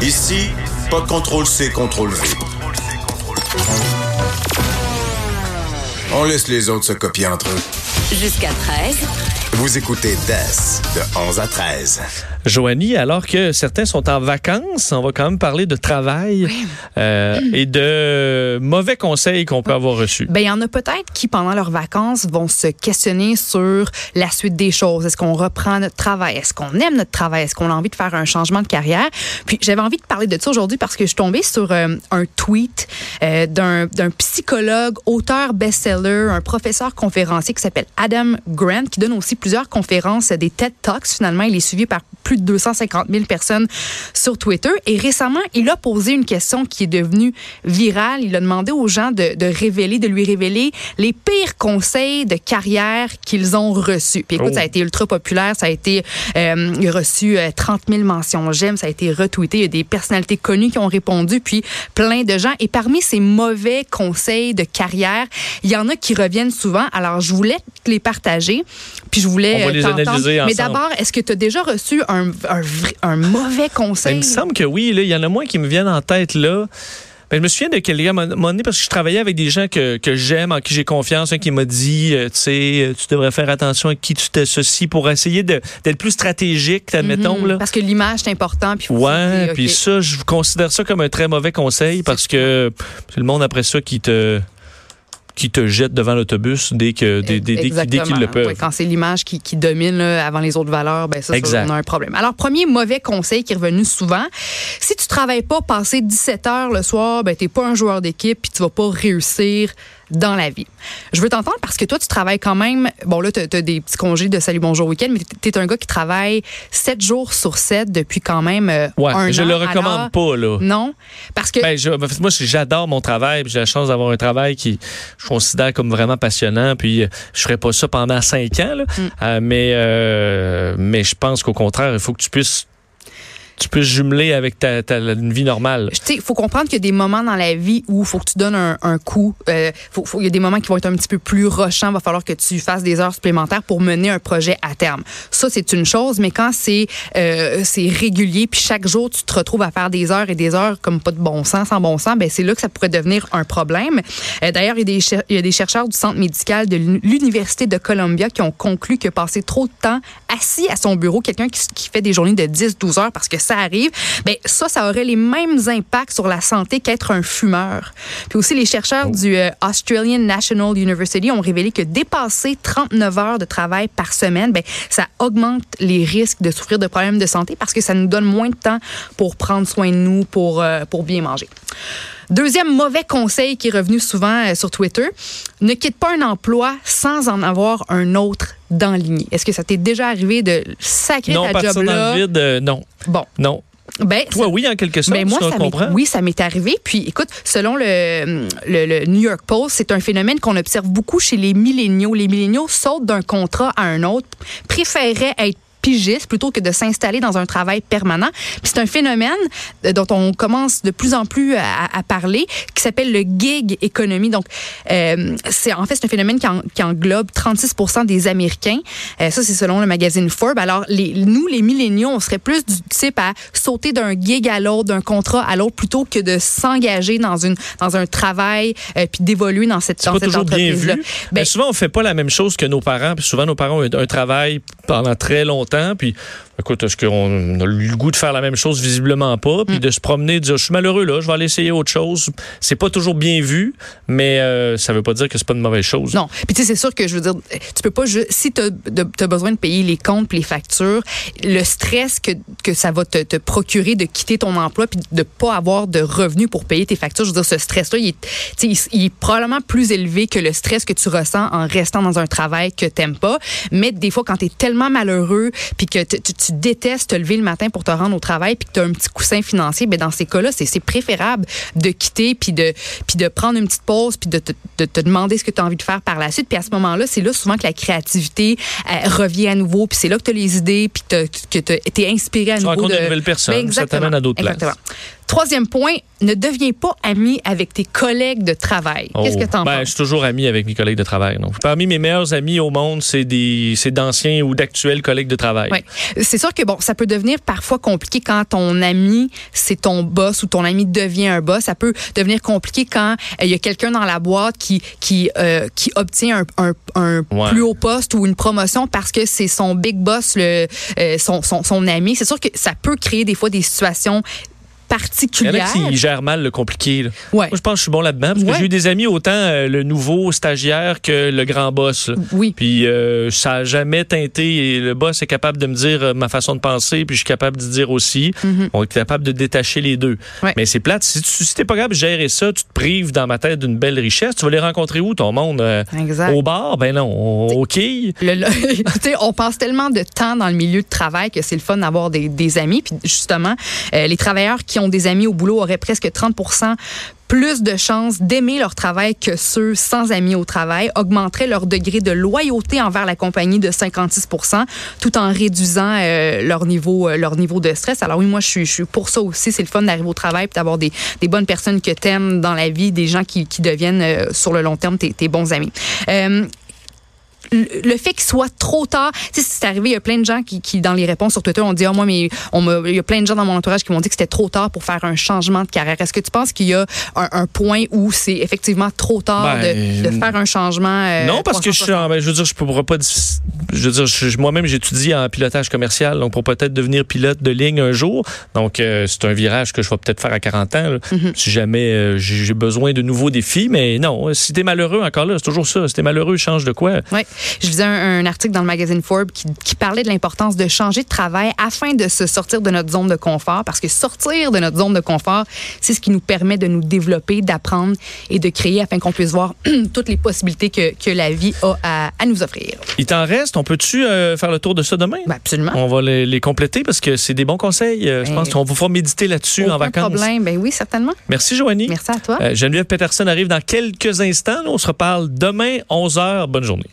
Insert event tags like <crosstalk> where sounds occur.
Ici, pas de contrôle C, contrôle V. On laisse les autres se copier entre eux. Jusqu'à 13. Vous écoutez DES de 11 à 13. Joanie, alors que certains sont en vacances, on va quand même parler de travail euh, et de mauvais conseils qu'on peut avoir reçus. Ben, il y en a peut-être qui, pendant leurs vacances, vont se questionner sur la suite des choses. Est-ce qu'on reprend notre travail? Est-ce qu'on aime notre travail? Est-ce qu'on a envie de faire un changement de carrière? Puis, j'avais envie de parler de ça aujourd'hui parce que je suis tombée sur euh, un tweet euh, d'un d'un psychologue, auteur best-seller, un professeur conférencier qui s'appelle Adam Grant, qui donne aussi plusieurs conférences, des TED Talks. Finalement, il est suivi par plus de 250 000 personnes sur Twitter. Et récemment, il a posé une question qui est devenue virale. Il a demandé aux gens de, de révéler, de lui révéler les pires conseils de carrière qu'ils ont reçus. Puis écoute, Oh. ça a été ultra populaire. Ça a été euh, il a reçu euh, 30 000 mentions j'aime. Ça a été retweeté. Il y a des personnalités connues qui ont répondu, puis plein de gens. Et parmi ces mauvais conseils de carrière, il y en a qui reviennent souvent. Alors, je voulais te les partager, puis je voulais On va euh, les analyser Mais d'abord, est-ce que tu as déjà reçu un, un, mauvais Ben, conseil? il me semble que oui, là, il y en a moins qui me viennent en tête là. Ben, je me souviens de quelqu'un à un moment donné parce que je travaillais avec des gens que, que j'aime, en qui j'ai confiance, un qui m'a dit, euh, tu sais, euh, tu devrais faire attention à qui tu t'associes pour essayer d'être plus stratégique, admettons. Là. Parce que l'image, c'est important. Puis Ouais, puis ça, je considère ça comme un très mauvais conseil parce que c'est le monde après ça qui te qui te jette devant l'autobus dès que dès, dès- dès qu'ils- dès qu'ils Exactement. le peuvent. Ouais, quand c'est l'image qui, qui domine là, avant les autres valeurs, ben ça, ça, on a un problème. Alors, premier mauvais conseil qui est revenu souvent, si tu travailles pas passer 17 heures le soir, ben t'es pas un joueur d'équipe puis tu vas pas réussir dans la vie. Je veux t'entendre parce que toi, tu travailles quand même, bon là, tu as, des petits congés de salut, bonjour, week-end, mais tu es un gars qui travaille 7 jours sur 7 depuis quand même euh, Ouais, un je an. le Alors, recommande pas là. Non, parce que Ben, je- moi, j'adore mon travail. J'ai la chance d'avoir un travail qui je considère comme vraiment passionnant. Puis euh, je ferais pas ça pendant cinq ans. là. Mm. Euh, mais euh, mais je pense qu'au contraire, il faut que tu puisses tu puisses jumeler avec ta, ta une vie normale. Il faut comprendre qu'il y a des moments dans la vie où il faut que tu donnes un, un coup. Euh, il y a des moments qui vont être un petit peu plus rochants. Il va falloir que tu fasses des heures supplémentaires pour mener un projet à terme. Ça, c'est une chose, mais quand c'est euh, régulier, puis chaque jour, tu te retrouves à faire des heures et des heures comme pas de bon sens, sans bon sens, ben c'est là que ça pourrait devenir un problème. Euh, D'ailleurs, il, y a des chercheurs du Centre médical de l'Uni- l'Université de Columbia qui ont conclu que passer trop de temps assis à son bureau, quelqu'un qui, qui fait des journées de 10-12 heures parce que ça arrive, ben ça, ça aurait les mêmes impacts sur la santé qu'être un fumeur. Puis aussi, les chercheurs du euh, Australian National University ont révélé que dépasser 39 heures de travail par semaine, ben ça augmente les risques de souffrir de problèmes de santé parce que ça nous donne moins de temps pour prendre soin de nous, pour, euh, pour bien manger. Deuxième mauvais conseil qui est revenu souvent euh, sur Twitter, ne quitte pas un emploi sans en avoir un autre d'enligné. Est-ce que ça t'est déjà arrivé de sacrer Non, ta job dans là? le vide, euh, non, Bon, non. ben, Toi, oui, en quelque sorte, ben moi, tu ça comprends. oui, ça m'est arrivé. Puis, écoute, selon le, le, le New York Post, c'est un phénomène qu'on observe beaucoup chez les milléniaux. Les milléniaux sautent d'un contrat à un autre, préféraient être pigistes plutôt que de s'installer dans un travail permanent. Puis c'est un phénomène euh, dont on commence de plus en plus à, à parler qui s'appelle le gig economy. Donc, euh, c'est en fait c'est un phénomène qui, en- qui englobe 36% des Américains. Euh, ça, c'est selon le magazine Forbes. Alors, les, nous, les milléniaux, on serait plus du type à sauter d'un gig à l'autre, d'un contrat à l'autre, plutôt que de s'engager dans une dans un travail euh, puis d'évoluer dans cette dans cette toujours bien entreprise-là. vu. Ben, Ben, souvent, on fait pas la même chose que nos parents. Puis souvent, nos parents ont un, un travail pendant très longtemps. Puis, écoute, est-ce qu'on a le goût de faire la même chose? Visiblement pas. Mm. Puis de se promener, de dire, je suis malheureux là, je vais aller essayer autre chose. C'est pas toujours bien vu, mais euh, ça veut pas dire que c'est pas une mauvaise chose. Non. Puis tu sais, c'est sûr que je veux dire, tu peux pas ju- si tu as, besoin de payer les comptes puis les factures, le stress que, que ça va te, te procurer de quitter ton emploi puis de pas avoir de revenus pour payer tes factures, je veux dire, ce stress-là, il, est- tu sais, il, il est probablement plus élevé que le stress que tu ressens en restant dans un travail que t'aimes pas. Mais des fois, quand tu es tellement malheureux puis que tu- tu tu détestes te lever le matin pour te rendre au travail puis que tu as un petit coussin financier, ben dans ces cas-là, c'est préférable de quitter puis de puis de prendre une petite pause puis de te, de te demander ce que tu as envie de faire par la suite. Puis à ce moment-là, c'est là souvent que la créativité euh, revient à nouveau puis c'est là que tu as les idées puis que tu es inspiré à Tu nouveau rencontres de nouvelles personnes, ça Ben, exactement. t'amène à d'autres places. Troisième point, ne deviens pas ami avec tes collègues de travail. Qu'est-ce que Oh, tu en ben, Je penses? suis toujours ami avec mes collègues de travail. Donc, parmi mes meilleurs amis au monde, c'est des, c'est d'anciens ou d'actuels collègues de travail. Ouais. C'est sûr que bon, ça peut devenir parfois compliqué quand ton ami c'est ton boss ou ton ami devient un boss. Ça peut devenir compliqué quand euh, il y a quelqu'un dans la boîte qui qui euh, qui obtient un, un, un Ouais. plus haut poste ou une promotion parce que c'est son big boss, le euh, son, son son ami. C'est sûr que ça peut créer des fois des situations Il y en a particulières. qui gèrent mal le compliqué. là. Ouais. Moi, je pense que je suis bon là-dedans parce que j'ai eu des amis autant euh, le nouveau stagiaire que le grand boss. là. Oui. Puis euh, ça a jamais teinté et le boss est capable de me dire euh, ma façon de penser puis je suis capable de dire aussi. On est capable de détacher les deux. Ouais. Mais c'est plate. Si tu t'es pas capable de gérer ça, tu te prives dans ma tête d'une belle richesse. Tu vas les rencontrer où ton monde Exact. Au bar? Ben non, au, <laughs> sais, on passe tellement de temps dans le milieu de travail que c'est le fun d'avoir des, des amis. Puis justement, les travailleurs qui ont des amis au boulot auraient presque 30% plus de chances d'aimer leur travail que ceux sans amis au travail, augmenterait leur degré de loyauté envers la compagnie de 56% tout en réduisant euh, leur niveau euh, leur niveau de stress. Alors oui, moi je suis pour ça aussi, c'est le fun d'arriver au travail puis d'avoir des, bonnes personnes que t'aimes dans la vie, des gens qui, deviennent euh, sur le long terme tes bons amis. Le fait qu'il soit trop tard, tu sais, c'est arrivé, il y a plein de gens qui, qui dans les réponses sur Twitter, ont dit, ah, moi, mais on il y a plein de gens dans mon entourage qui m'ont dit que c'était trop tard pour faire un changement de carrière. Est-ce que tu penses qu'il y a un, un point où c'est effectivement trop tard Ben, de, de faire un changement? euh, non, parce que je suis 360? en, ben, je veux dire, je pourrais pas, je veux dire, moi-même, j'étudie en pilotage commercial, donc pour peut-être devenir pilote de ligne un jour. Donc, euh, c'est un virage que je vais peut-être faire à 40 ans, là, Mm-hmm. si jamais euh, j'ai besoin de nouveaux défis. Mais non, si t'es malheureux, encore là, c'est toujours ça. Si t'es malheureux, change de quoi? Je lisais un, un article dans le magazine Forbes qui, qui parlait de l'importance de changer de travail afin de se sortir de notre zone de confort. Parce que sortir de notre zone de confort, c'est ce qui nous permet de nous développer, d'apprendre et de créer afin qu'on puisse voir <clears throat> toutes les possibilités que, que la vie a à, à nous offrir. Il t'en reste. On peut-tu euh, faire le tour de ça demain? Ben, absolument. On va les, les compléter parce que c'est des bons conseils. Euh, je Ben, pense qu'on vous fera méditer là-dessus en vacances. problème. Ben oui, certainement. Merci, Joanie. Merci à toi. Euh, Geneviève Peterson arrive dans quelques instants. On se reparle demain, 11h. Bonne journée.